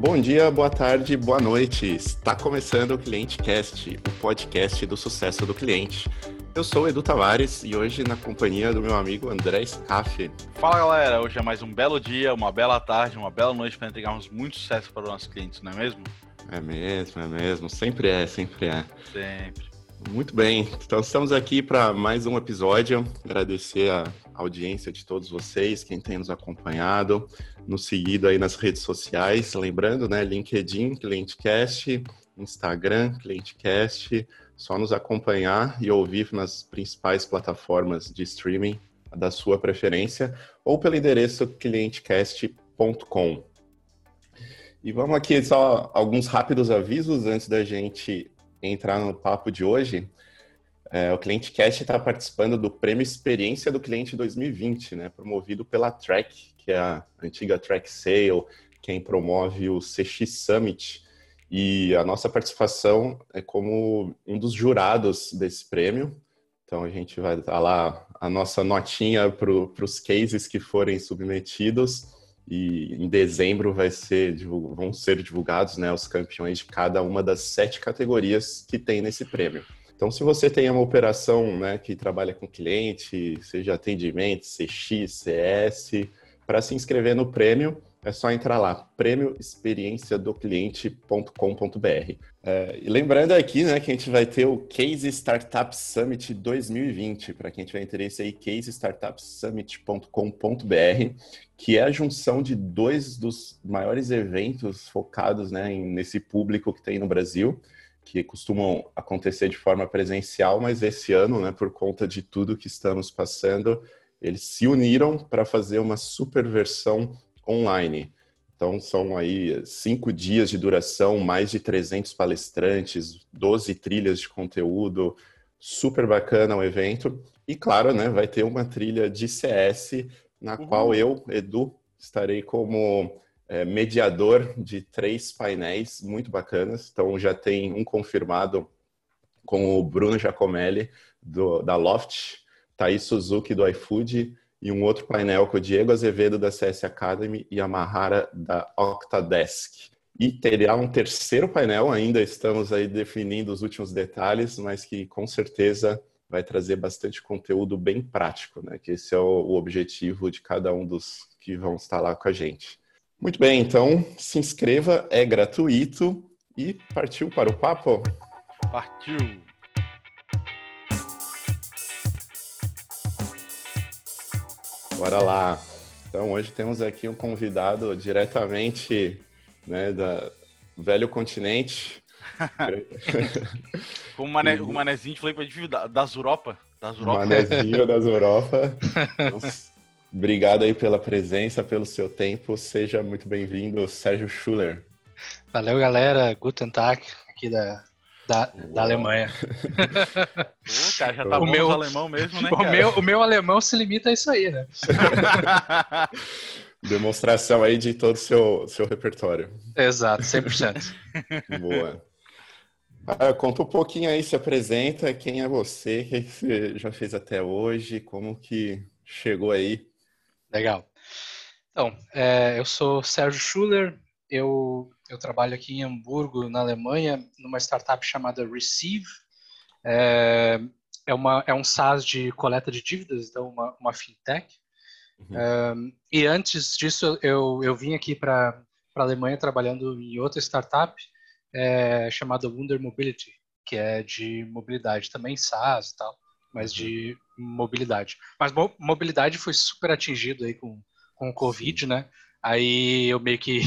Bom dia, boa tarde, boa noite. Está começando o Cliente Cast, o podcast do sucesso do cliente. Eu sou o Edu Tavares e hoje na companhia do meu amigo André Scaff. Fala galera, hoje é mais um belo dia, uma bela tarde, uma bela noite para entregarmos muito sucesso para os nossos clientes, não é mesmo? É mesmo, é mesmo, sempre é, sempre é. Sempre. Muito bem, então estamos aqui para mais um episódio. Agradecer a audiência de todos vocês, quem tem nos acompanhado, nos seguido aí nas redes sociais. Lembrando, né, LinkedIn, ClienteCast, Instagram, ClienteCast. Só nos acompanhar e ouvir nas principais plataformas de streaming da sua preferência ou pelo endereço clientecast.com. E vamos aqui só alguns rápidos avisos antes da gente entrar no papo de hoje, é, o Cliente Cast está participando do Prêmio Experiência do Cliente 2020, né, promovido pela Track, que é a antiga Track Sale, quem promove o CX Summit. E a nossa participação é como um dos jurados desse prêmio. Então a gente vai dar lá a nossa notinha para os cases que forem submetidos e em dezembro vai ser, vão ser divulgados né, os campeões de cada uma das sete categorias que tem nesse prêmio. Então, se você tem uma operação né, que trabalha com cliente, seja atendimento, CX, CS, para se inscrever no prêmio, é só entrar lá, prêmioexperienciadocliente.com.br. É, e lembrando aqui, né, que a gente vai ter o Case Startup Summit 2020. Para quem tiver interesse aí, casestartupsummit.com.br, que é a junção de dois dos maiores eventos focados né, nesse público que tem no Brasil, que costumam acontecer de forma presencial, mas esse ano, né, por conta de tudo que estamos passando, eles se uniram para fazer uma super versão online. Então, são aí cinco dias de duração, mais de 300 palestrantes, 12 trilhas de conteúdo, super bacana o evento. E, claro, né, vai ter uma trilha de CS, na uhum. qual eu, Edu, estarei como é, mediador de três painéis muito bacanas. Então, já tem um confirmado com o Bruno Giacomelli, do, da Loft, Thaís Suzuki, do iFood, e um outro painel com o Diego Azevedo da CS Academy e a Mahara da Octadesk. E terá um terceiro painel, ainda estamos aí definindo os últimos detalhes, mas que com certeza vai trazer bastante conteúdo bem prático, né? Que esse é o, objetivo de cada um dos que vão estar lá com a gente. Muito bem, então se inscreva, é gratuito e partiu para o papo? Partiu! Bora lá. Então, hoje temos aqui um convidado diretamente né, da velho continente. Com o mané, o manezinho de Felipe das Europa. Das Europa. Manezinho das Europa. obrigado aí pela presença, pelo seu tempo. Seja muito bem-vindo, Sérgio Schuller. Valeu, galera. Guten Tag, aqui da, da, da Alemanha. Pô, cara, já tá o bom meu, alemão mesmo, né? O meu, o meu alemão se limita a isso aí, né? Demonstração aí de todo o seu, seu repertório. Exato, 100%. Boa. Ah, conta um pouquinho aí, se apresenta, quem é você, o que você já fez até hoje, como que chegou aí. Legal. Então, é, eu sou Sérgio Schuller, eu eu trabalho aqui em Hamburgo, na Alemanha, numa startup chamada Receive. É, é, uma, é um SaaS de coleta de dívidas, então uma, uma fintech. Uhum. É, e antes disso, eu, eu vim aqui para a Alemanha trabalhando em outra startup é, chamada Wunder Mobility, que é de mobilidade também, SaaS e tal, mas uhum. de mobilidade. Mas mo mobilidade foi super atingido aí com, com o Covid, Sim. né? Aí eu meio que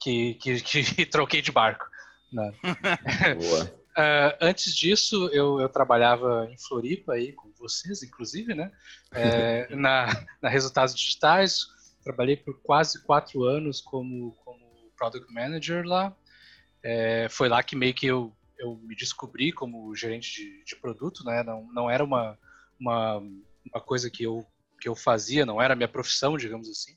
que, que, que troquei de barco. Né? Boa. Uh, antes disso, eu, eu, trabalhava em Floripa aí com vocês, inclusive, né? É, na, na Resultados Digitais, trabalhei por quase quatro anos como, como Product Manager lá. É, foi lá que meio que eu, eu me descobri como gerente de, de produto, né? Não, não era uma, uma, uma coisa que eu, que eu fazia, não era a minha profissão, digamos assim.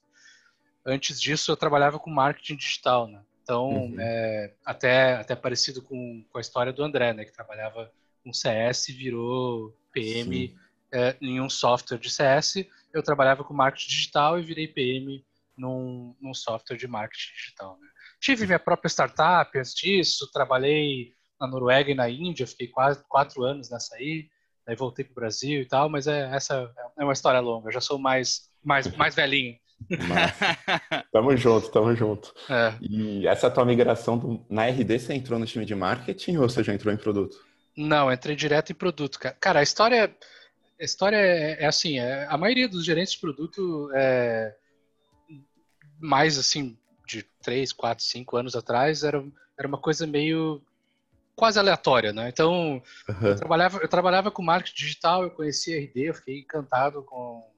Antes disso, eu trabalhava com marketing digital, né? Então, uhum. é, até, até parecido com, com a história do André, né? Que trabalhava com CS e virou PM é, em um software de CS. Eu trabalhava com marketing digital e virei PM num, num software de marketing digital, né? tive minha própria startup antes disso, trabalhei na Noruega e na Índia, fiquei quase quatro anos nessa aí, daí voltei para o Brasil e tal, mas é, essa é uma história longa, eu já sou mais, mais, mais velhinho. tamo junto, tamo junto. É. E essa tua migração do, na RD, você entrou no time de marketing ou você já entrou em produto? Não, entrei direto em produto, cara. Cara, a história, a história é, é assim, é, a maioria dos gerentes de produto é mais assim de 3, 4, 5 anos atrás era, era uma coisa meio quase aleatória, né? Então, uhum. eu, trabalhava, eu trabalhava com marketing digital, eu conheci a RD, eu fiquei encantado com,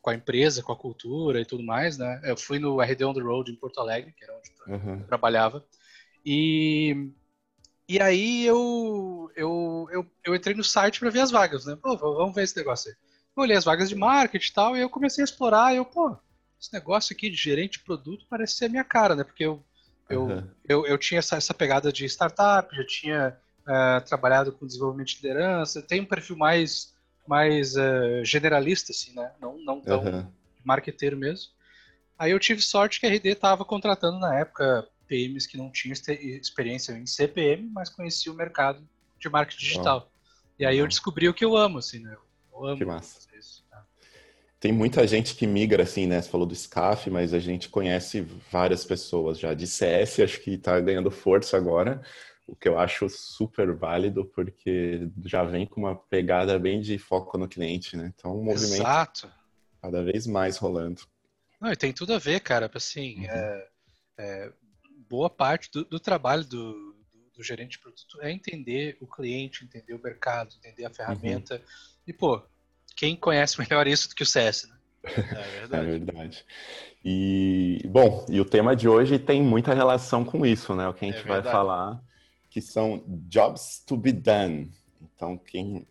com a empresa, com a cultura e tudo mais, né? Eu fui no RD On The Road em Porto Alegre, que era onde uhum. eu trabalhava, e, e aí eu, eu, eu, eu entrei no site para ver as vagas, né? Pô, vamos ver esse negócio aí. Eu olhei as vagas de marketing e tal, e eu comecei a explorar, e eu, pô, esse negócio aqui de gerente de produto parece ser a minha cara, né? Porque eu eu, uhum. eu, eu tinha essa, essa pegada de startup, já tinha uh, trabalhado com desenvolvimento de liderança, tem um perfil mais, mais uh, generalista, assim, né? Não, não tão uhum. marqueteiro mesmo. Aí eu tive sorte que a RD estava contratando na época PMs que não tinham experiência em CPM, mas conheciam o mercado de marketing digital. E aí eu descobri o que eu amo, assim, né? Eu amo que massa. isso. Tem muita gente que migra, assim, né? Você falou do SCAF, mas a gente conhece várias pessoas já. De CS, acho que está ganhando força agora, o que eu acho super válido, porque já vem com uma pegada bem de foco no cliente, né? Então, um movimento Exato. cada vez mais rolando. Não, e tem tudo a ver, cara. Assim, uhum. é, é, boa parte do, do trabalho do, do, do, gerente de produto é entender o cliente, entender o mercado, entender a ferramenta. Uhum. E, pô, quem conhece melhor isso do que o CS, né? É verdade. é verdade. E, bom, e o tema de hoje tem muita relação com isso, né? O que a gente é vai falar, que são jobs to be done. Então, quem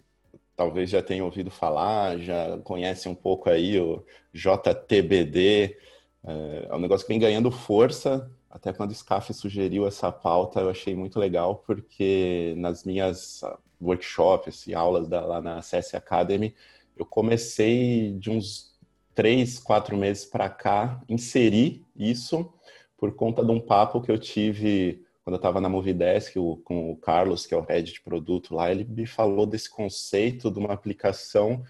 talvez já tenha ouvido falar, já conhece um pouco aí o JTBD, é, é um negócio que vem ganhando força. Até quando o SCAF sugeriu essa pauta, eu achei muito legal, porque nas minhas workshops e aulas da, lá na CS Academy, eu comecei de uns três, quatro meses para cá, inserir isso por conta de um papo que eu tive quando eu estava na Movidesk com o Carlos, que é o head de produto lá, ele me falou desse conceito de uma aplicação.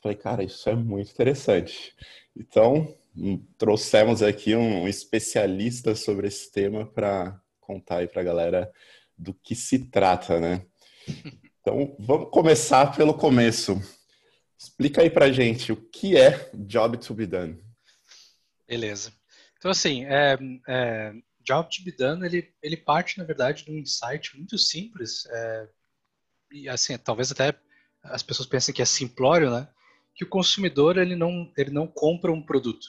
Falei, cara, isso é muito interessante. Então, hum, trouxemos aqui um especialista sobre esse tema para contar aí para a galera do que se trata, né? Então, vamos começar pelo começo. Explica aí pra gente o que é Job to be Done. Beleza. Então, assim, é, é, Job to be Done, ele, ele parte, na verdade, de um insight muito simples, é, e assim, talvez até as pessoas pensem que é simplório, né? Que o consumidor, ele não, ele não compra um produto.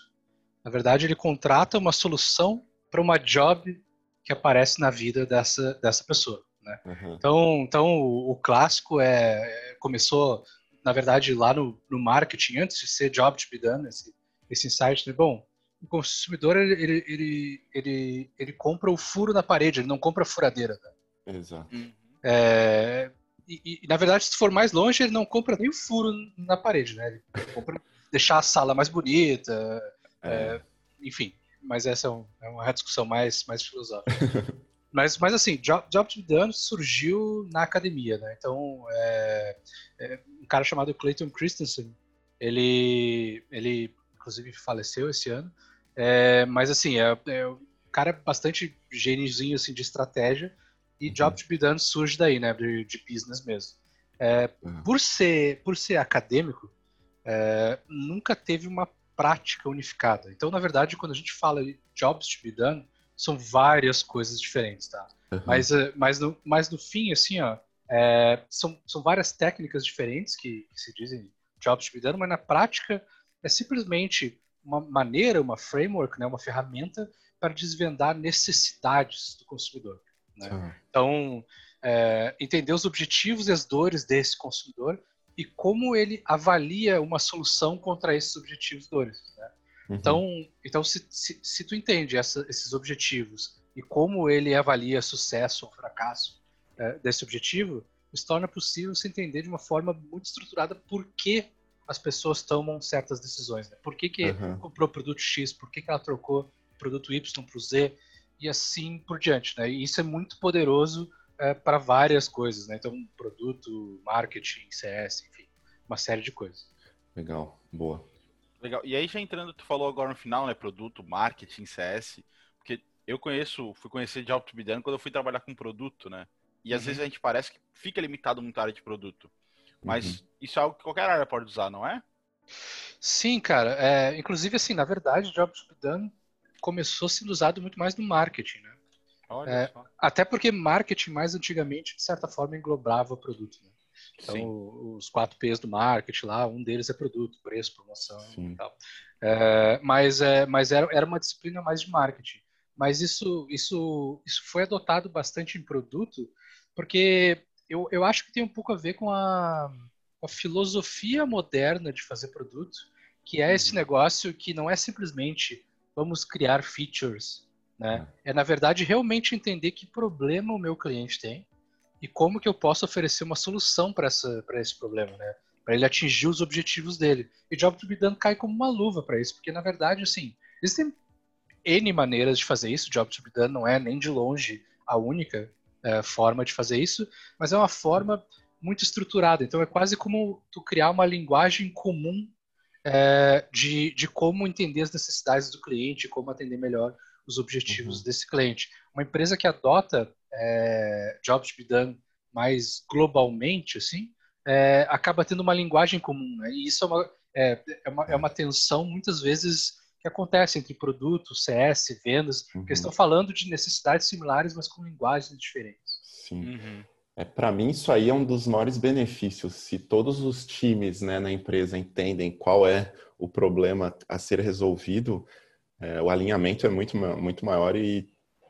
Na verdade, ele contrata uma solução para uma job que aparece na vida dessa, dessa pessoa. Né? Uhum. Então, então o, o, clássico é começou na verdade, lá no, no marketing, antes de ser job to be done, esse, esse insight de, bom, o consumidor, ele, ele, ele, ele, compra o furo na parede, ele não compra a furadeira. Né? Exato. Uhum. É, e, e, na verdade, se for mais longe, ele não compra nem o furo na parede, né? Ele compra deixar a sala mais bonita, é. É, enfim. Mas essa é, um, é uma discussão mais, mais filosófica. Mas, mas assim, Job, Job to be Done surgiu na academia, né? Então, é, é, um cara chamado Clayton Christensen, ele, ele inclusive faleceu esse ano, é, mas assim, é, é um cara bastante gêniozinho assim, de estratégia, e uhum. Job to be Done surge daí, né? De, de business mesmo. É, uhum. por, ser, por ser acadêmico, é, nunca teve uma prática unificada. Então, na verdade, quando a gente fala de Jobs to be Done, são várias coisas diferentes, tá? Uhum. Mas, eh, mas, no, mas no fim, assim, ó, é, são, são várias técnicas diferentes que, que se dizem jobs to be done, mas na prática é simplesmente uma maneira, uma framework, né, uma ferramenta para desvendar necessidades do consumidor. Né? Então, é, entender os objetivos e as dores desse consumidor e como ele avalia uma solução contra esses objetivos e dores. Né? Uhum. Então, então se, se, se tu entende essa, esses objetivos e como ele avalia sucesso ou fracasso é, desse objetivo, se torna possível se entender de uma forma muito estruturada por que as pessoas tomam certas decisões. Né? Por que, que uhum. comprou o produto X, por que, que ela trocou o produto Y para o Z. e assim por diante. Né? E isso é muito poderoso é, para várias coisas. Né? Então, produto, marketing, CS, enfim, uma série de coisas. Legal, boa. Legal. E aí já entrando, tu falou agora no final, né? Produto, marketing, CS. Porque eu conheço, fui conhecer Job to be done quando eu fui trabalhar com produto, né? E às uhum. vezes a gente parece que fica limitado muito à área de produto. Mas uhum. isso é algo que qualquer área pode usar, não é? Sim, cara. É, inclusive, assim, na verdade, Job to be done começou sendo usado muito mais no marketing, né? É, até porque marketing mais antigamente, de certa forma, englobava produto. Né? Então, Sim. os quatro P's do marketing lá, um deles é produto, preço, promoção Sim. e tal. É, mas é, mas era, era uma disciplina mais de marketing. Mas isso, isso, isso foi adotado bastante em produto, porque eu, eu acho que tem um pouco a ver com a, a filosofia moderna de fazer produto, que é esse uhum. negócio que não é simplesmente vamos criar features, né? É. é na verdade realmente entender que problema o meu cliente tem e como que eu posso oferecer uma solução para esse problema, né? Para ele atingir os objetivos dele. E Job to be done cai como uma luva para isso, porque na verdade, assim, existem N maneiras de fazer isso. Job to be done não é nem de longe a única é, forma de fazer isso, mas é uma forma muito estruturada. Então é quase como tu criar uma linguagem comum é, de, de como entender as necessidades do cliente, como atender melhor os objetivos uhum. desse cliente. Uma empresa que adota é, jobs to be done mais globalmente, assim, é, acaba tendo uma linguagem comum. Né? E isso é uma, é, é, uma, é uma tensão, muitas vezes, que acontece entre produtos, CS, vendas, uhum. que estão falando de necessidades similares, mas com linguagens diferentes. Sim. Uhum. É, Para mim, isso aí é um dos maiores benefícios. Se todos os times né, na empresa entendem qual é o problema a ser resolvido, é, o alinhamento é muito, muito maior e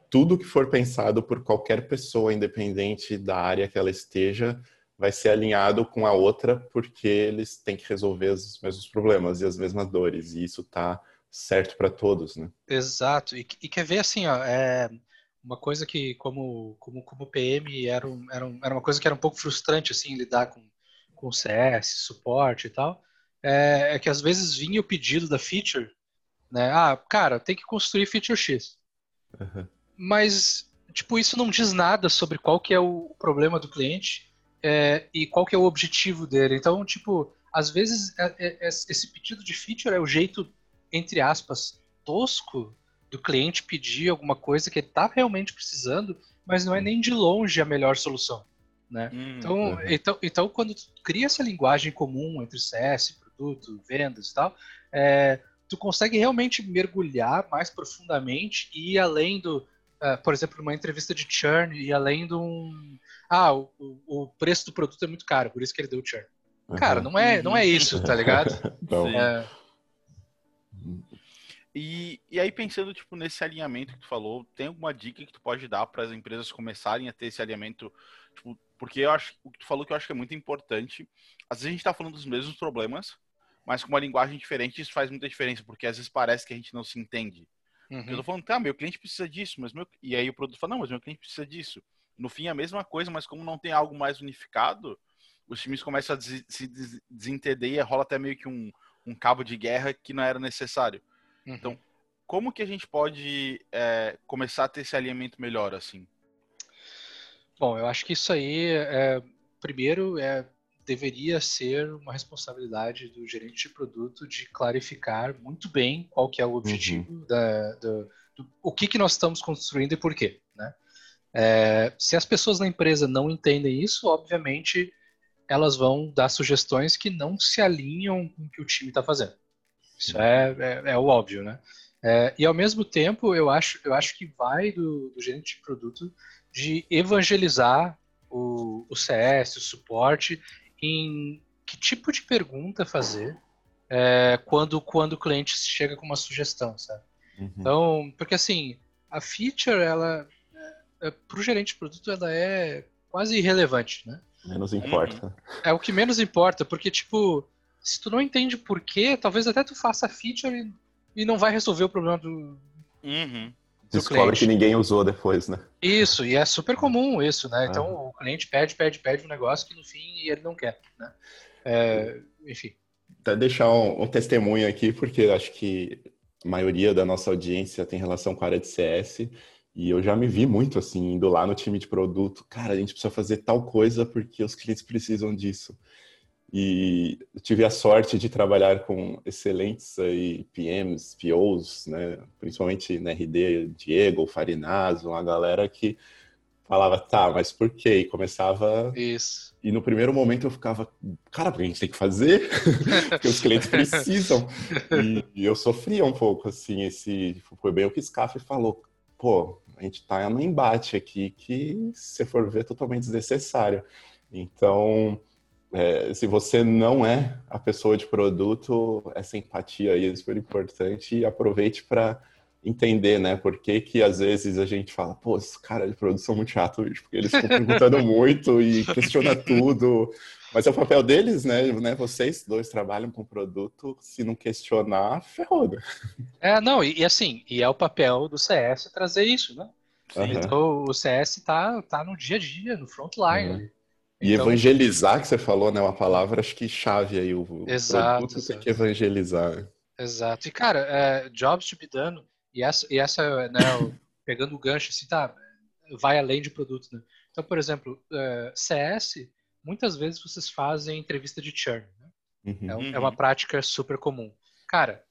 tudo que for pensado por qualquer pessoa, independente da área que ela esteja, vai ser alinhado com a outra, porque eles têm que resolver os mesmos problemas e as mesmas dores. E isso está certo para todos, né? Exato. E, e, quer ver assim, ó, é, uma coisa que como como como PM era, um, era, um, era uma coisa que era um pouco frustrante assim lidar com com CS, suporte e tal, é, é, que às vezes vinha o pedido da feature, né? Ah, cara, tem que construir feature X. Uhum. Mas tipo isso não diz nada sobre qual que é o problema do cliente é, e qual que é o objetivo dele. Então, tipo, às vezes é, é, esse pedido de feature é o jeito entre aspas tosco do cliente pedir alguma coisa que ele está realmente precisando, mas não é nem de longe a melhor solução. Né? Hum, então, uhum. então, então, quando tu cria essa linguagem comum entre CS, produto, vendas e tal, é, tu consegue realmente mergulhar mais profundamente e ir além do, uh, por exemplo, uma entrevista de churn e além de um, ah, o, o preço do produto é muito caro, por isso que ele deu churn. Uhum. Cara, não é, não é isso, tá ligado? é, e, e aí, pensando tipo, nesse alinhamento que tu falou, tem alguma dica que tu pode dar para as empresas começarem a ter esse alinhamento? Tipo, porque eu acho o que tu falou que eu acho que é muito importante. Às vezes a gente está falando dos mesmos problemas, mas com uma linguagem diferente, isso faz muita diferença, porque às vezes parece que a gente não se entende. Uhum. Eu tô falando, tá, meu cliente precisa disso, mas meu. E aí o produto fala, não, mas meu cliente precisa disso. No fim é a mesma coisa, mas como não tem algo mais unificado, os times começam a se desentender e rola até meio que um, um cabo de guerra que não era necessário. Uhum. Então, como que a gente pode é, começar a ter esse alinhamento melhor, assim? Bom, eu acho que isso aí, é, primeiro, é, deveria ser uma responsabilidade do gerente de produto de clarificar muito bem qual que é o objetivo uhum. da, do, do, o que, que nós estamos construindo e por quê, né? É, se as pessoas na empresa não entendem isso, obviamente elas vão dar sugestões que não se alinham com o que o time está fazendo. Isso é, é, é o óbvio, né? É, e ao mesmo tempo, eu acho, eu acho que vai do, do gerente de produto de evangelizar o, o, CS, o suporte, em que tipo de pergunta fazer é, quando, quando o cliente chega com uma sugestão, sabe? Uhum. Então, porque assim, a feature, ela, é, é para o gerente de produto, ela é quase irrelevante, né? Menos importa. É o que menos importa, porque, tipo, se tu não entende por quê, talvez até tu faça a feature e, e não vai resolver o problema do. Uhum. Descobre cliente. que ninguém usou depois, né? Isso, e é super comum isso, né? Então ah. o cliente pede, pede, pede um negócio que no fim ele não quer, né? É, enfim. Até deixar um, um, testemunho aqui, porque acho que a maioria da nossa audiência tem relação com a área de CS. E eu já me vi muito assim, indo lá no time de produto, cara, a gente precisa fazer tal coisa porque os clientes precisam disso. E tive a sorte de trabalhar com excelentes aí, PMs, POs, né? principalmente na RD, Diego, Farinazo, uma galera que falava, tá, mas por quê? E começava. Isso. E no primeiro momento eu ficava, cara, porque a gente tem que fazer, porque os clientes precisam. E, eu sofria um pouco, assim, esse. Foi bem o que Scaff falou, pô, a gente tá no embate aqui que, se for ver, é totalmente desnecessário. Então é, se você não é a pessoa de produto, essa empatia aí é super importante e aproveite para entender, né? Por que, que às vezes a gente fala, pô, esses caras de produto são muito chatos, porque eles ficam perguntando muito e questiona tudo. Mas é o papel deles, né? né? Vocês dois trabalham com produto, se não questionar, ferrou. Né? É, não, e, e, assim, e é o papel do CS trazer isso, né? Uhum. Então o CS tá, tá no dia a dia, no frontline. Uhum. E então, evangelizar, que você falou, né? Uma palavra, acho que chave aí. O exato, produto exato. tem que evangelizar. Exato. E, cara, é, jobs to be done, e essa, e essa né, pegando o gancho, assim, tá, vai além de produto, né? Então, por exemplo, é, CS, muitas vezes vocês fazem entrevista de churn, né? Uhum. É, é, uma prática super comum. Cara,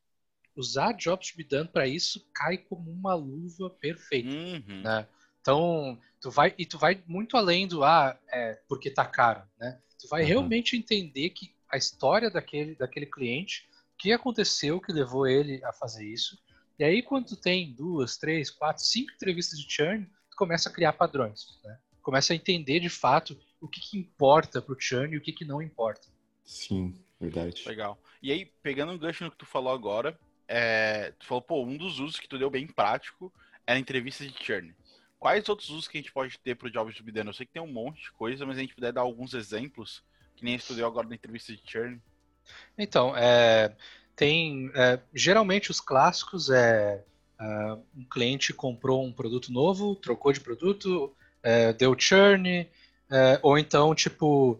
usar jobs to be done para isso cai como uma luva perfeita, uhum. né? Então, tu vai e tu vai muito além do ah, é, porque tá caro, né? Tu vai uhum. realmente entender que a história daquele daquele cliente, o que aconteceu que levou ele a fazer isso. E aí quando tu tem duas, três, quatro, cinco entrevistas de churn, tu começa a criar padrões, né? Começa a entender de fato o que, que importa pro churn e o que, que não importa. Sim, verdade. Legal. E aí, pegando um gancho no que tu falou agora, é, tu falou, pô, um dos usos que tu deu bem prático era a entrevista de churn. Quais outros usos que a gente pode ter para o Jobs to be done? Eu sei que tem um monte de coisa, mas a gente puder dar alguns exemplos, que nem estudou agora na entrevista de churn. Então, é, tem é, geralmente os clássicos é uh, um cliente comprou um produto novo, trocou de produto, é, deu churn, é, ou então tipo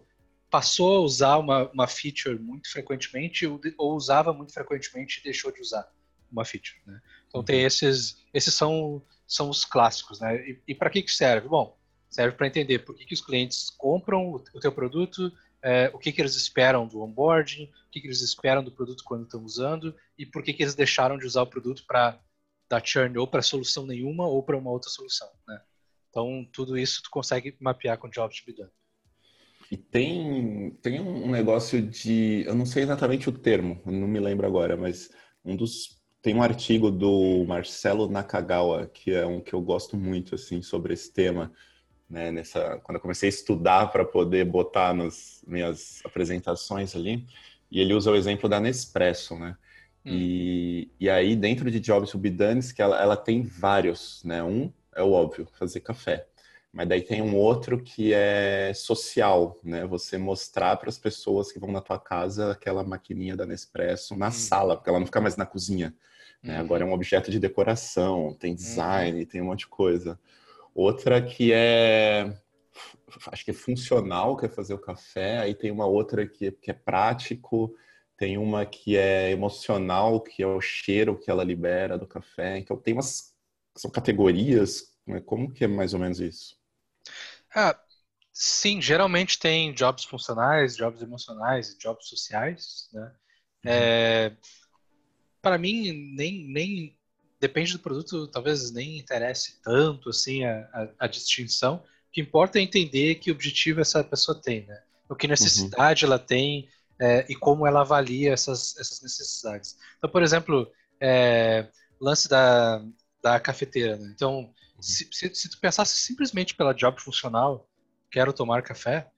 passou a usar uma, uma feature muito frequentemente ou, ou, usava muito frequentemente e deixou de usar uma feature. Né? Então uhum. tem esses, esses são são os clássicos, né? E, e para que que serve? Bom, serve para entender por que, que os clientes compram o, o teu produto, é, o que, que eles esperam do onboarding, o que, que eles esperam do produto quando estão usando e por que, que eles deixaram de usar o produto para dar churn ou para solução nenhuma ou para uma outra solução, né? Então, tudo isso tu consegue mapear com Jobs to be done. E tem, tem um negócio de. Eu não sei exatamente o termo, não me lembro agora, mas um dos tem um artigo do Marcelo Nakagawa, que é um que eu gosto muito, assim, sobre esse tema, né, nessa, quando eu comecei a estudar para poder botar nas minhas apresentações ali, e ele usa o exemplo da Nespresso, né, hum. e, e aí dentro de Jobs done, que ela, ela tem vários, né, um é o óbvio, fazer café, mas daí tem um outro que é social, né? Você mostrar para as pessoas que vão na tua casa aquela maquininha da Nespresso na hum. sala, porque ela não fica mais na cozinha. Né? Uhum. Agora é um objeto de decoração, tem design, uhum. tem um monte de coisa. Outra que é acho que é funcional, que é fazer o café, aí tem uma outra que, que é prático, tem uma que é emocional, que é o cheiro que ela libera do café. Então tem umas são categorias, né? como que é mais ou menos isso? Ah, sim, geralmente tem jobs funcionais, jobs emocionais, jobs sociais, né? Uhum. É, para mim, nem, nem depende do produto, talvez nem interesse tanto assim a, a, a, distinção. O que importa é entender que objetivo essa pessoa tem, né? O que necessidade uhum. ela tem é, e como ela avalia essas, essas necessidades. Então, por exemplo, é, lance da, da cafeteira. Né? Então, uhum. se, se, se, tu pensasse simplesmente pela job funcional, quero tomar café,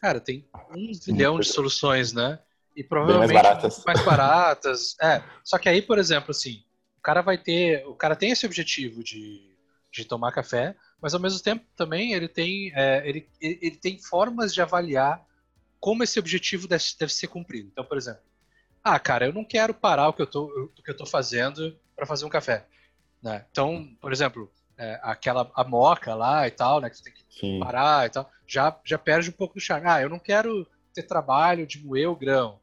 cara, tem um zilhão de soluções, né? E provavelmente mais baratas. mais baratas. É. Só que aí, por exemplo, assim, o cara vai ter. O cara tem esse objetivo de, de tomar café, mas ao mesmo tempo também ele tem, é, ele, ele tem formas de avaliar como esse objetivo deve, deve ser cumprido. Então, por exemplo, ah, cara, eu não quero parar o que eu tô, o que eu tô fazendo para fazer um café. Né? Então, por exemplo, é, aquela a moca lá e tal, né, que você tem que Sim. parar e tal, já, já perde um pouco do charme. Ah, eu não quero ter trabalho de moer o grão.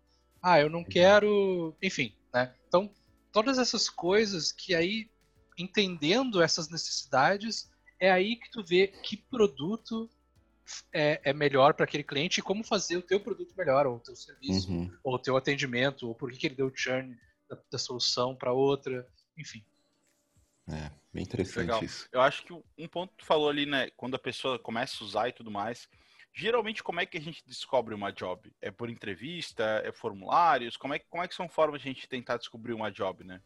Ah, eu não uhum. quero. Enfim, né? Então, todas essas coisas que aí entendendo essas necessidades, é aí que tu vê que produto é, é melhor para aquele cliente e como fazer o teu produto melhor, ou o teu serviço, uhum. ou o teu atendimento, ou por que, que ele deu churn da, da solução para outra, enfim. É, bem interessante Legal. isso. Eu acho que um ponto que tu falou ali, né, quando a pessoa começa a usar e tudo mais, geralmente como é que a gente descobre uma job? É por entrevista, é formulários? Como é, como é que são formas de a gente tentar descobrir uma job, né?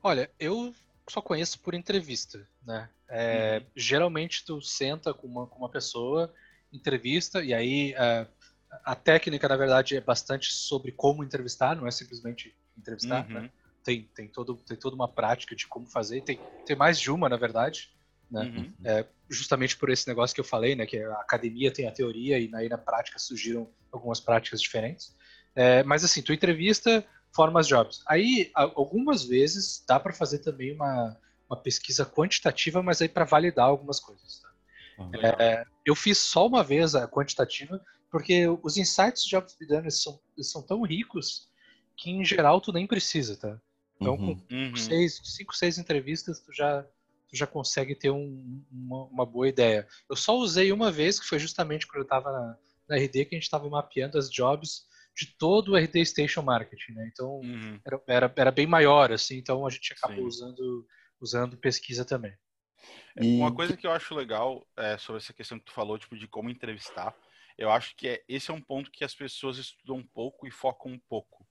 Olha, eu só conheço por entrevista, né? É, uhum. Geralmente tu senta com uma, com uma pessoa, entrevista, e aí é, a técnica, na verdade, é bastante sobre como entrevistar, não é simplesmente entrevistar, né? uhum. né? Tem, tem, todo, tem toda uma prática de como fazer, tem, tem mais de uma, na verdade, né? Uhum. É, justamente por esse negócio que eu falei, né? Que a academia tem a teoria e aí na prática surgiram algumas práticas diferentes. É, mas assim, tu entrevista, formas jobs. Aí, algumas vezes, dá para fazer também uma, uma pesquisa quantitativa, mas aí para validar algumas coisas. Tá? é, eu fiz só uma vez a quantitativa, porque os insights de Jobs Be Done são, são tão ricos que, em geral, tu nem precisa, tá? Então, uhum. com uhum. Seis, cinco, seis entrevistas, tu já, tu já consegue ter um, uma, uma, boa ideia. Eu só usei uma vez, que foi justamente quando eu estava na, na RD, que a gente estava mapeando as jobs de todo o RD Station Marketing, né? Então uhum. era, era, era, bem maior, assim, então a gente acabou usando, usando pesquisa também. É, e... Uma coisa que eu acho legal é, sobre essa questão que tu falou, tipo, de como entrevistar, eu acho que é, esse é um ponto que as pessoas estudam um pouco e focam um pouco.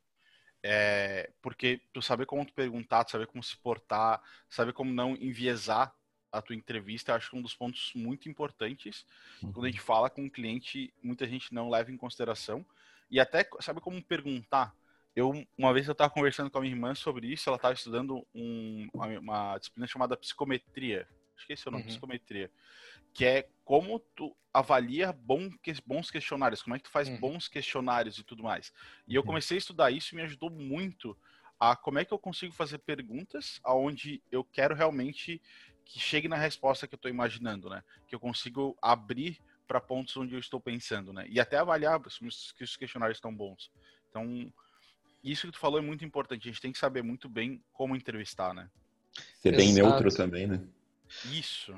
É, porque tu saber como tu perguntar, tu saber como se portar, saber como não enviesar a tua entrevista, acho que é um dos pontos muito importantes. Uhum. Quando a gente fala com um cliente, muita gente não leva em consideração. E até, sabe como perguntar? Eu, uma vez eu estava conversando com a minha irmã sobre isso, ela estava estudando um, uma, uma, disciplina chamada psicometria. Acho que esse é o nome, uhum. psicometria. Que é como tu avalia bom, bons questionários, como é que tu faz uhum. bons questionários e tudo mais. E eu uhum. comecei a estudar isso e me ajudou muito a como é que eu consigo fazer perguntas aonde eu quero realmente que chegue na resposta que eu estou imaginando, né? Que eu consigo abrir para pontos onde eu estou pensando, né? E até avaliar se os questionários estão bons. Então, isso que tu falou é muito importante. A gente tem que saber muito bem como entrevistar, né? Ser bem Exato. neutro também, né? Isso.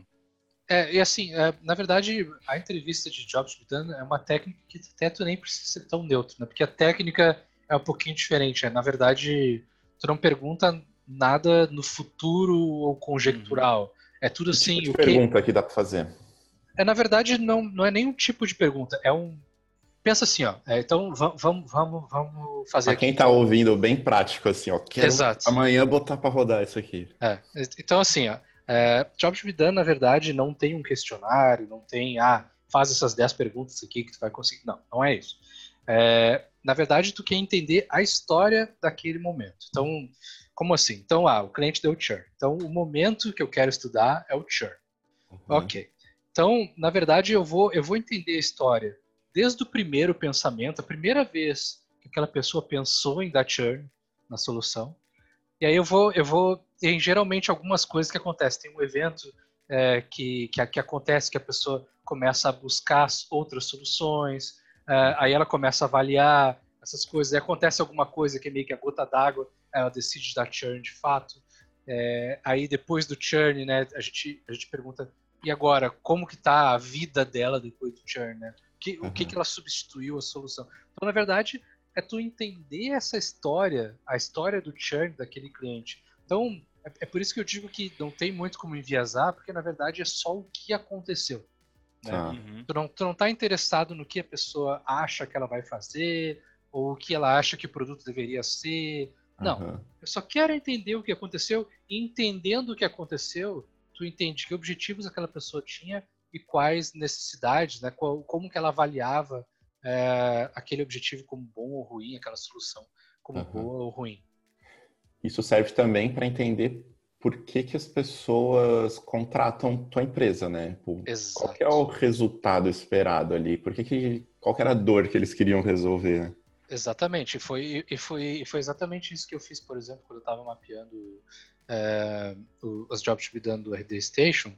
É, e assim, é, na verdade, a entrevista de Jobs Done é uma técnica que até tu nem precisa ser tão neutro, né? Porque a técnica é um pouquinho diferente. Né? Na verdade, tu não pergunta nada no futuro ou conjectural. Uhum. É tudo assim. Que tipo de pergunta que... que dá para fazer? É, na verdade, não, não é nenhum tipo de pergunta. É um. Pensa assim, ó. É, então vamos, vamos, vamos fazer. Pra quem está ouvindo, bem prático, assim, ó. Quero Exato. amanhã botar para rodar isso aqui. É, então, assim, ó. É, Jobs Be Done, na verdade, não tem um questionário, não tem, ah, faz essas 10 perguntas aqui que tu vai conseguir. Não, não é isso. É, na verdade, tu quer entender a história daquele momento. Então, como assim? Então, ah, o cliente deu churn. Então, o momento que eu quero estudar é o churn. Uhum. Ok. Então, na verdade, eu vou, eu vou entender a história desde o primeiro pensamento, a primeira vez que aquela pessoa pensou em dar churn na solução. E aí eu vou, eu vou, tem geralmente algumas coisas que acontecem. Tem um evento é, que, que, que, acontece que a pessoa começa a buscar outras soluções, é, aí ela começa a avaliar essas coisas, aí acontece alguma coisa que é meio que a gota d'água, ela decide dar churn de fato. É, aí depois do churn, né, a gente, a gente pergunta e agora, como que tá a vida dela depois do churn, né? Que, uhum. o que, que ela substituiu a solução? Então, na verdade, é tu entender essa história, a história do churn daquele cliente. Então, é, é, por isso que eu digo que não tem muito como enviesar, porque na verdade é só o que aconteceu. Né? Tá. Uhum. Tu, não, tu não tá interessado no que a pessoa acha que ela vai fazer, ou o que ela acha que o produto deveria ser. Não. Uhum. Eu só quero entender o que aconteceu, e entendendo o que aconteceu, tu entende que objetivos aquela pessoa tinha e quais necessidades, né, qual, como que ela avaliava é, aquele objetivo como bom ou ruim, aquela solução como uhum. boa ou ruim. Isso serve também para entender por que, que as pessoas contratam tua empresa, né? Qual é o resultado esperado ali? Por que que, qual que era a dor que eles queriam resolver? Exatamente, e foi, e foi, e foi exatamente isso que eu fiz, por exemplo, quando eu estava mapeando é, os jobs to be done do RD Station,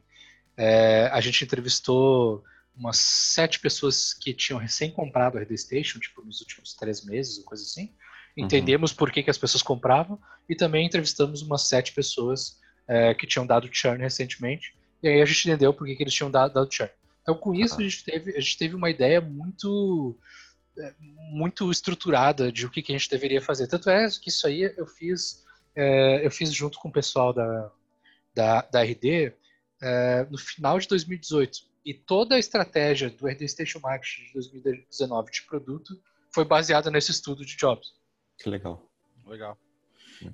é, a gente entrevistou umas sete pessoas que tinham recém comprado o RD Station, tipo, nos últimos três meses, ou coisa assim. Uhum. Entendemos uhum. por que, que as pessoas compravam e também entrevistamos umas sete pessoas é, que tinham dado churn recentemente, e aí a gente entendeu por que, que eles tinham dado, dado churn. Então, com isso, a gente teve, a gente teve uma ideia muito é, muito estruturada de o que, que a gente deveria fazer. Tanto é que isso aí eu fiz, é, eu fiz junto com o pessoal da, da, da RD é, no final de 2018. E toda a estratégia do RD Station Marketing de 2019 de produto foi baseada nesse estudo de jobs. Que legal. Legal.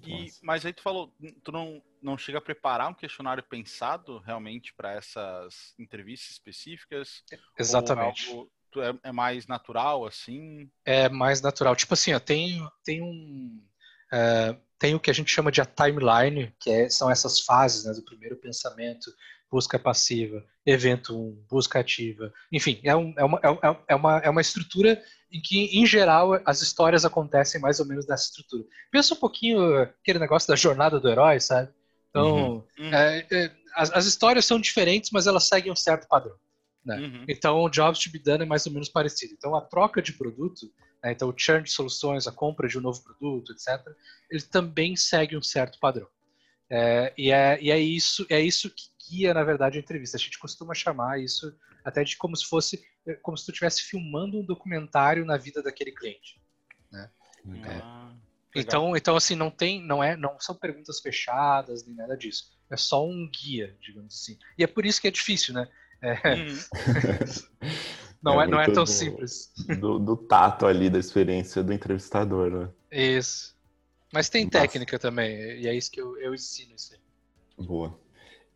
E, mas aí tu falou, tu não, não chega a preparar um questionário pensado realmente para essas entrevistas específicas? Exatamente. Algo, é, é, mais natural, assim? É mais natural. Tipo assim, ó, tem, tem um. Uh, tem o que a gente chama de a timeline, que é, são essas fases né, do primeiro pensamento, busca passiva, evento 1, busca ativa. Enfim, é, um, é, uma, é, é, uma, é uma estrutura em que, em geral, as histórias acontecem mais ou menos nessa estrutura. Pensa um pouquinho aquele negócio da jornada do herói, sabe? Então, uhum. É, é, as, as, histórias são diferentes, mas elas seguem um certo padrão. Né? Uhum. Então, o Jobs to be done é mais ou menos parecido. Então, a troca de produto, né, então o churn de soluções, a compra de um novo produto, etc., ele também segue um certo padrão. É, e, é, e é isso é isso que guia, na verdade, a entrevista. A gente costuma chamar isso até de como se fosse é, como se tu estivesse filmando um documentário na vida daquele cliente. Né? Ah, então, então assim não tem, não é, não são perguntas fechadas nem nada disso. É só um guia, digamos assim. E é por isso que é difícil, né? É. Uhum. não é, é não é tão do, simples. Do, do, tato ali da experiência do entrevistador, né? Isso. Mas tem Nossa. técnica também, e é isso que eu, eu ensino isso aí. Boa.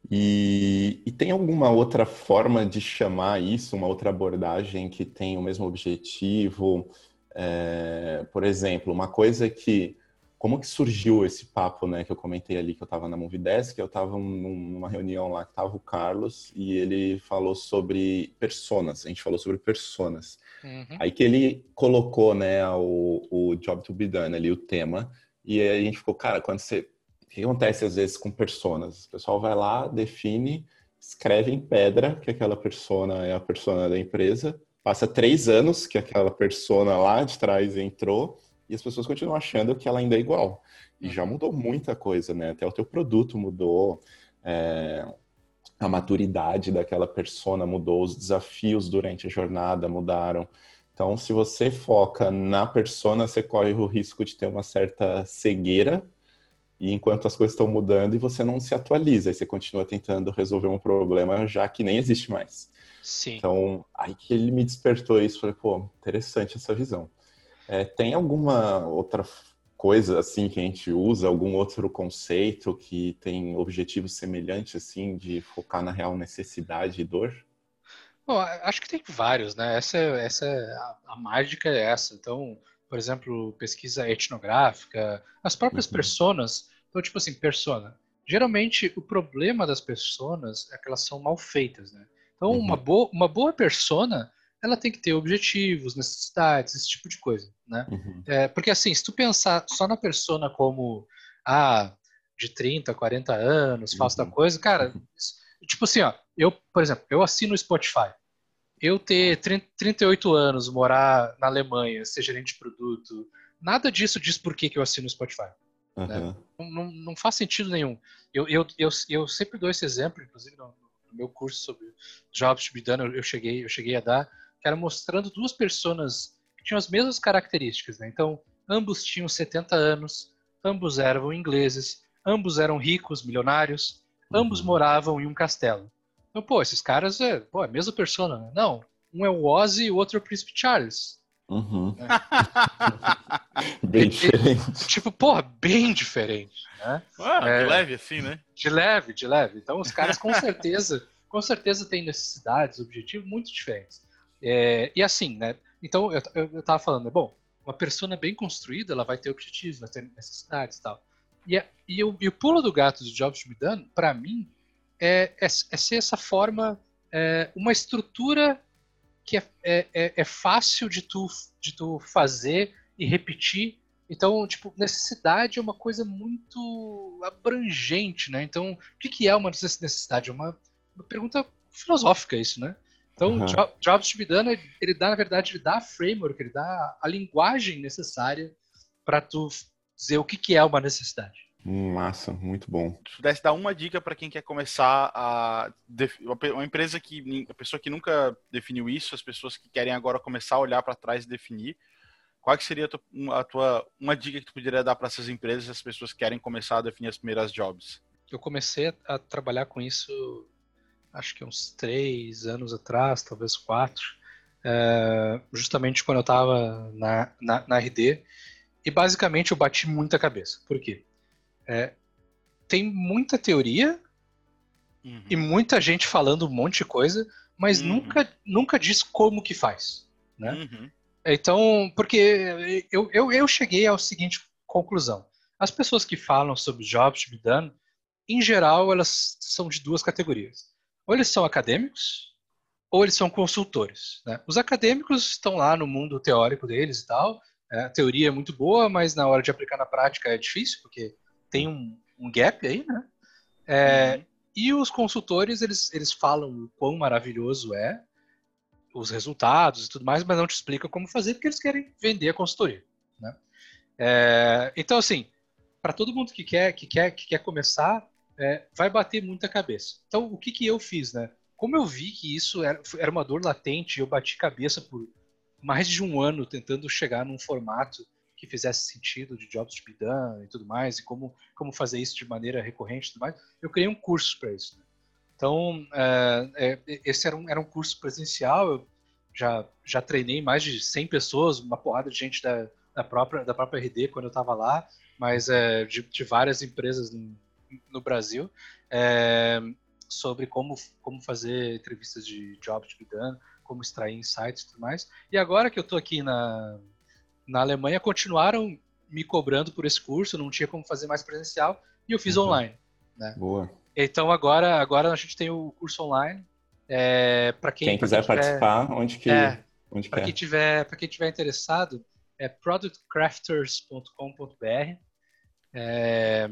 E, e, tem alguma outra forma de chamar isso, uma outra abordagem que tem o mesmo objetivo? É, por exemplo, uma coisa que como que surgiu esse papo, né, que eu comentei ali, que eu estava na Movidesk, eu estava numa reunião lá que estava o Carlos e ele falou sobre personas, a gente falou sobre personas. Uhum. Aí que ele colocou, né, o, o Job to be Done ali, o tema, e aí a gente ficou, cara, quando você... Que acontece às vezes com personas? O pessoal vai lá, define, escreve em pedra que aquela persona é a persona da empresa, passa três anos que aquela persona lá de trás entrou, e as pessoas continuam achando que ela ainda é igual. E já mudou muita coisa, né? Até o teu produto mudou, é, a maturidade daquela persona mudou, os desafios durante a jornada mudaram. Então, se você foca na persona, você corre o risco de ter uma certa cegueira, e enquanto as coisas estão mudando e você não se atualiza, e você continua tentando resolver um problema já que nem existe mais. Sim. Então, aí que ele me despertou isso, falei, pô, interessante essa visão. É, tem alguma outra coisa assim que a gente usa, algum outro conceito que tem objetivos semelhantes assim de focar na real necessidade e dor? Bom, acho que tem vários, né? Essa, essa a, a mágica é essa. Então, por exemplo, pesquisa etnográfica, as próprias uhum. personas. Então, tipo assim, persona. Geralmente, o problema das personas é que elas são mal feitas, né? Então, uhum. uma, boa, uma boa persona ela tem que ter objetivos, necessidades, esse tipo de coisa, né? Uhum. É, porque assim, se tu pensar só na persona como, ah, de 30, 40 anos, uhum. faço da coisa, cara, tipo assim, ó, eu, por exemplo, eu assino o Spotify. Eu ter 30, 38 anos, morar na Alemanha, ser gerente de produto, nada disso diz por que, que eu assino o Spotify. Uhum. Né? Não, não, não, faz sentido nenhum. Eu, eu, eu, eu sempre dou esse exemplo, inclusive no, no meu curso sobre jobs to be done, eu, eu, cheguei, eu cheguei a dar, que era mostrando duas pessoas que tinham as mesmas características. Né? Então, ambos tinham 70 anos, ambos eram ingleses, ambos eram ricos, milionários, uhum. ambos moravam em um castelo. Então, pô, esses caras é, pô, é a mesma pessoa, né? Não, um é o Ozzy e o outro é o Príncipe Charles. Uhum. É. bem diferente. Tipo, porra, bem diferente. Né? Ah, é, de leve assim, né? De leve, de leve. Então, os caras com certeza, com certeza têm necessidades, objetivos muito diferentes. É, e assim, né? Então, eu, eu, eu tava falando, bom, uma persona bem construída, ela vai ter objetivos, vai ter necessidades e tal. E, e, o, e o pulo do gato de Jobs be done, para mim, é, é, é, ser essa forma, é, uma estrutura que é, é, é, é, fácil de tu, de tu fazer e repetir. Então, tipo, necessidade é uma coisa muito abrangente, né? Então, o que, que é uma necessidade? É uma, uma pergunta filosófica isso, né? Então, uhum. Jobs to be done, ele dá, na verdade, ele dá a framework, ele dá a linguagem necessária para tu dizer o que, que é uma necessidade. Massa, muito bom. Se pudesse dar uma dica para quem quer começar a uma empresa que a pessoa que nunca definiu isso, as pessoas que querem agora começar a olhar para trás e definir, qual que seria a tua, a tua, uma dica que tu poderia dar para essas empresas, as pessoas que querem começar a definir as primeiras jobs? Eu comecei a trabalhar com isso, acho que uns três anos atrás, talvez quatro, é, justamente quando eu estava na, na, na, RD, e basicamente eu bati muita cabeça. Por quê? É, tem muita teoria uhum. e muita gente falando um monte de coisa, mas uhum. nunca, nunca diz como que faz, né? Uhum. Então, porque eu, eu, eu cheguei à seguinte conclusão. As pessoas que falam sobre jobs done, em geral, elas são de duas categorias. Ou eles são acadêmicos, ou eles são consultores. Né? Os acadêmicos estão lá no mundo teórico deles e tal. É, a teoria é muito boa, mas na hora de aplicar na prática é difícil, porque tem um, um gap aí, né? É, uhum. E os consultores, eles, eles falam o quão maravilhoso é, os resultados e tudo mais, mas não te explicam como fazer porque eles querem vender a consultoria. Né? É, então, assim, para todo mundo que quer, que quer, que quer começar, é, vai bater muita cabeça. Então, o que, que eu fiz, né? Como eu vi que isso era, era uma dor latente, eu bati cabeça por mais de um ano tentando chegar num formato que fizesse sentido de jobs to be done e tudo mais, e como, como fazer isso de maneira recorrente e tudo mais, eu criei um curso para isso. Né? Então, é, é, esse era um, era um curso presencial, eu já, já treinei mais de 100 pessoas, uma porrada de gente da, da, própria, da própria RD quando eu estava lá, mas é, de, de, várias empresas no, no Brasil, sobre como, como fazer entrevistas de job to be done, como extrair insights e tudo mais. E agora que eu estou aqui na, na Alemanha, continuaram me cobrando por esse curso, não tinha como fazer mais presencial, e eu fiz uhum. online. Né? Boa. Então agora, agora a gente tem o curso online. É, para quem, quem quiser quem tiver, participar, onde que é, para quem tiver para quem tiver interessado é productcrafters.com.br. É,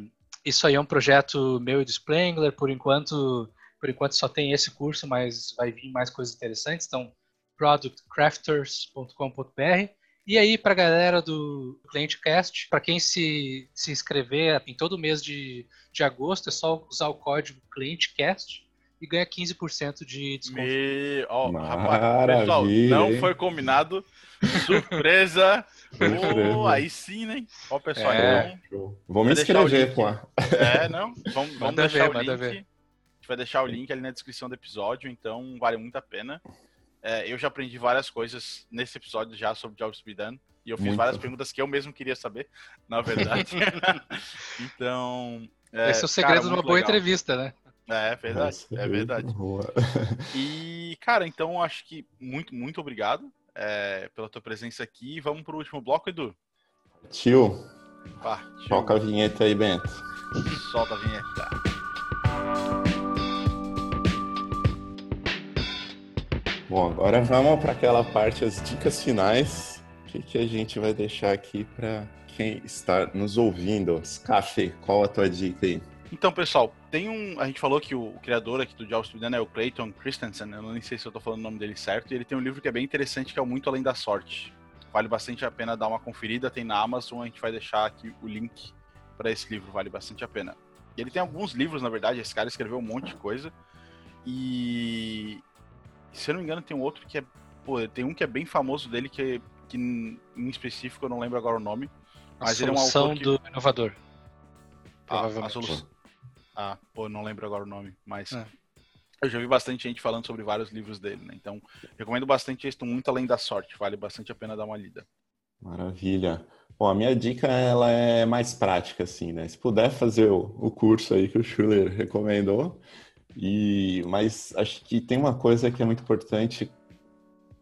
isso aí é um projeto meu e do Sprangler. Por enquanto, por enquanto só tem esse curso, mas vai vir mais coisas interessantes. Então, productcrafters.com.br. E aí, para a galera do ClienteCast, para quem se, se inscrever em todo mês de, de agosto, é só usar o código ClienteCast e ganha 15% de desconto. Me... Oh, rapaz, pessoal, não foi combinado. Surpresa! oh, aí sim, né? Ó, pessoal, é, então. Vou me inscrever, pô. É, não? Vamos, vamos deixar ver, o link. A gente vai deixar o link ali na descrição do episódio, então vale muito a pena. É, eu já aprendi várias coisas nesse episódio já sobre Jobs to be done. E eu fiz muito. várias perguntas que eu mesmo queria saber, na verdade. então. É, Esse é o segredo cara, de uma boa legal. entrevista, né? É, é verdade, Nossa, é verdade. Boa. E, cara, então acho que muito, muito obrigado é, pela tua presença aqui. Vamos pro último bloco, Edu. Tio. Toca a vinheta aí, Bento. Solta a vinheta. Bom, agora vamos para aquela parte, as dicas finais. O que, que a gente vai deixar aqui para quem está nos ouvindo? Café, qual a tua dica aí? Então, pessoal, tem um. A gente falou que o, o criador aqui do Jobs Student é o Clayton Christensen, eu não sei se eu estou falando o nome dele certo, e ele tem um livro que é bem interessante, que é o Muito Além da Sorte. Vale bastante a pena dar uma conferida, tem na Amazon, a gente vai deixar aqui o link para esse livro, vale bastante a pena. E ele tem alguns livros, na verdade, esse cara escreveu um monte de coisa. E, se eu não me engano, tem um outro que é. Pô, tem um que é bem famoso dele, que, que em específico eu não lembro agora o nome. Mas a ele é um autor que... do inovador. Ah, a solução. Ah, pô, não lembro agora o nome, mas. É. Eu já vi bastante gente falando sobre vários livros dele, né? Então, recomendo bastante esse Muito Além da Sorte. Vale bastante a pena dar uma lida. Maravilha. Bom, a minha dica ela é mais prática, assim, né? Se puder fazer o, o curso aí que o Schuller recomendou, e, mas acho que tem uma coisa que é muito importante.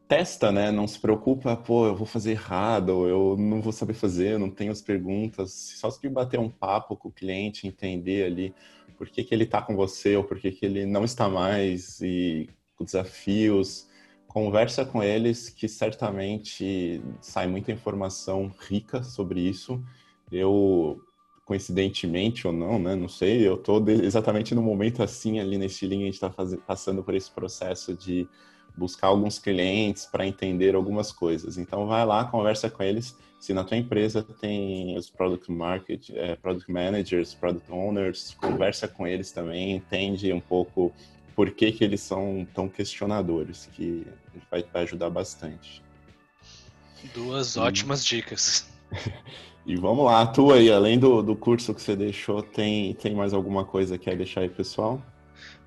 Testa, né? Não se preocupa, pô, eu vou fazer errado, eu não vou saber fazer, não tenho as perguntas. Só se bater um papo com o cliente, entender ali por que, que ele está com você ou por que, que ele não está mais e desafios. Conversa com eles que certamente sai muita informação rica sobre isso. Eu coincidentemente ou não, né? Não sei. Eu estou exatamente no momento assim ali nesse link a gente está passando por esse processo de buscar alguns clientes para entender algumas coisas. Então vai lá, conversa com eles. Se na tua empresa tem os product market, é, product managers, product owners, conversa com eles também, entende um pouco por que, que eles são tão questionadores, que vai, vai ajudar bastante. Duas ótimas dicas. E vamos lá, tu aí, além do, do curso que você deixou, tem, tem mais alguma coisa que quer deixar aí, pessoal?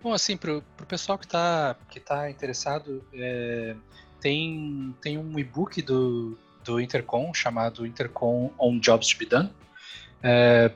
Bom, assim, para o pessoal que está que tá interessado, é, tem, tem um e-book do, do Intercom chamado Intercom on Jobs to be Done. É,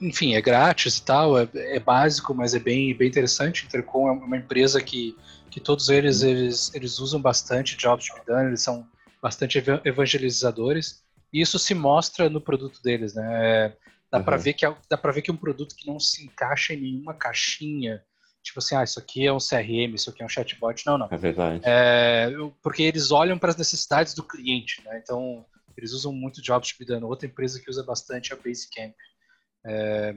enfim, é grátis e tal, é, é, básico, mas é bem, bem interessante. Intercom é uma empresa que, que todos eles, eles, eles usam bastante Jobs to be Done, eles são bastante evangelizadores. E isso se mostra no produto deles, né? É, dá uhum. para ver que é, dá para ver que é um produto que não se encaixa em nenhuma caixinha. Tipo assim, ah, isso aqui é um CRM, isso aqui é um chatbot. Não, não. É verdade. É, porque eles olham para as necessidades do cliente, né? Então, eles usam muito Jobs Dando. Outra empresa que usa bastante é a Basecamp. É,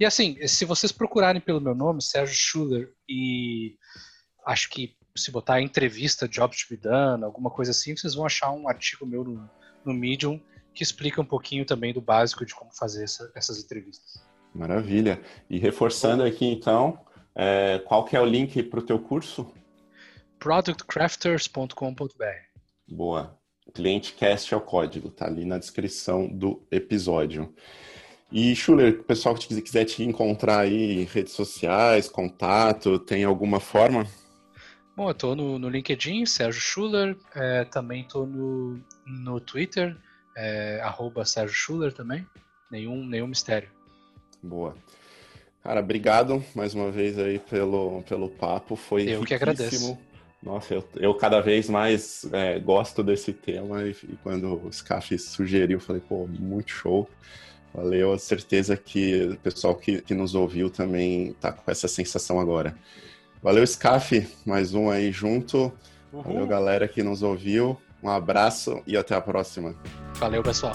e assim, se vocês procurarem pelo meu nome, Sérgio Schuller, e acho que se botar entrevista Jobs to be done, alguma coisa assim, vocês vão achar um artigo meu no, no Medium que explica um pouquinho também do básico de como fazer essa, essas entrevistas. Maravilha. E reforçando aqui então, é, qual que é o link para o teu curso? productcrafters.com.br Boa. ClienteCast é o código, tá ali na descrição do episódio. E Schuller, o pessoal que quiser te encontrar aí em redes sociais, contato, tem alguma forma? Bom, eu tô no, no LinkedIn, Sérgio Schuller, é, também tô no, no Twitter, é, arroba Sérgio Schuller também, nenhum, nenhum mistério. Boa. Cara, obrigado mais uma vez aí pelo, pelo papo, foi Eu que agradeço. Nossa, eu, eu cada vez mais é, gosto desse tema e, e quando o SCAF sugeriu, eu falei, pô, muito show. Valeu, a certeza que o pessoal que, que nos ouviu também tá com essa sensação agora. Valeu, SCAF, mais um aí junto. Uhum. Valeu, galera que nos ouviu. Um abraço e até a próxima. Valeu, pessoal.